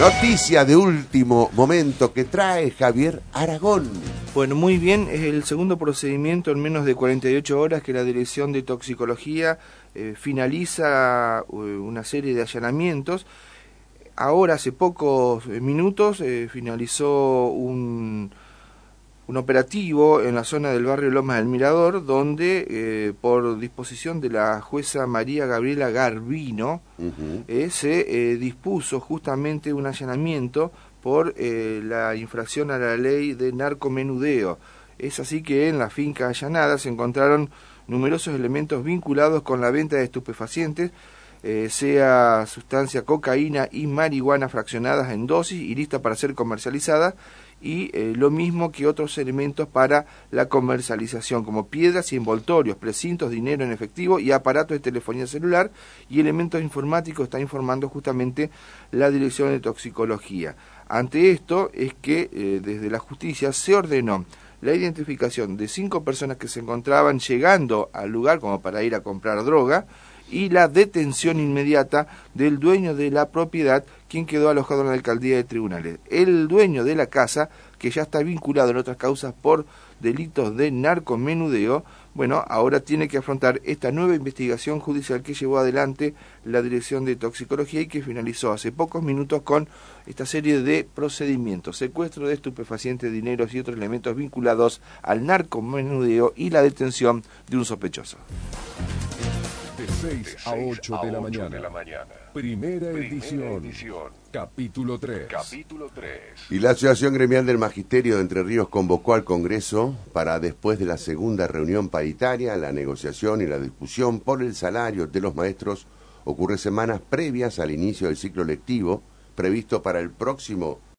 Noticia de último momento que trae Javier Aragón. Bueno, muy bien, es el segundo procedimiento en menos de 48 horas que la Dirección de Toxicología eh, finaliza uh, una serie de allanamientos. Ahora, hace pocos eh, minutos, eh, finalizó un, un operativo en la zona del barrio Lomas del Mirador, donde eh, por disposición de la jueza María Gabriela Garbino eh, se eh, dispuso justamente un allanamiento por la infracción a la ley de narcomenudeo. Es así que en la finca allanada se encontraron numerosos elementos vinculados con la venta de estupefacientes, sea sustancia cocaína y marihuana fraccionadas en dosis y lista para ser comercializada y eh, lo mismo que otros elementos para la comercialización, como piedras y envoltorios, precintos, dinero en efectivo y aparatos de telefonía celular y elementos informáticos, está informando justamente la Dirección de Toxicología. Ante esto es que eh, desde la justicia se ordenó la identificación de cinco personas que se encontraban llegando al lugar como para ir a comprar droga, y la detención inmediata del dueño de la propiedad, quien quedó alojado en la alcaldía de tribunales. El dueño de la casa, que ya está vinculado en otras causas por delitos de narcomenudeo, bueno, ahora tiene que afrontar esta nueva investigación judicial que llevó adelante la Dirección de Toxicología y que finalizó hace pocos minutos con esta serie de procedimientos, secuestro de estupefacientes, dineros y otros elementos vinculados al narcomenudeo y la detención de un sospechoso. De 6 a 8 de la mañana. Primera, edición. Capítulo 3. Capítulo 3. Y la Asociación Gremial del Magisterio de Entre Ríos convocó al Congreso para después de la segunda reunión paritaria, la negociación y la discusión por el salario de los maestros ocurre semanas previas al inicio del ciclo lectivo previsto para el próximo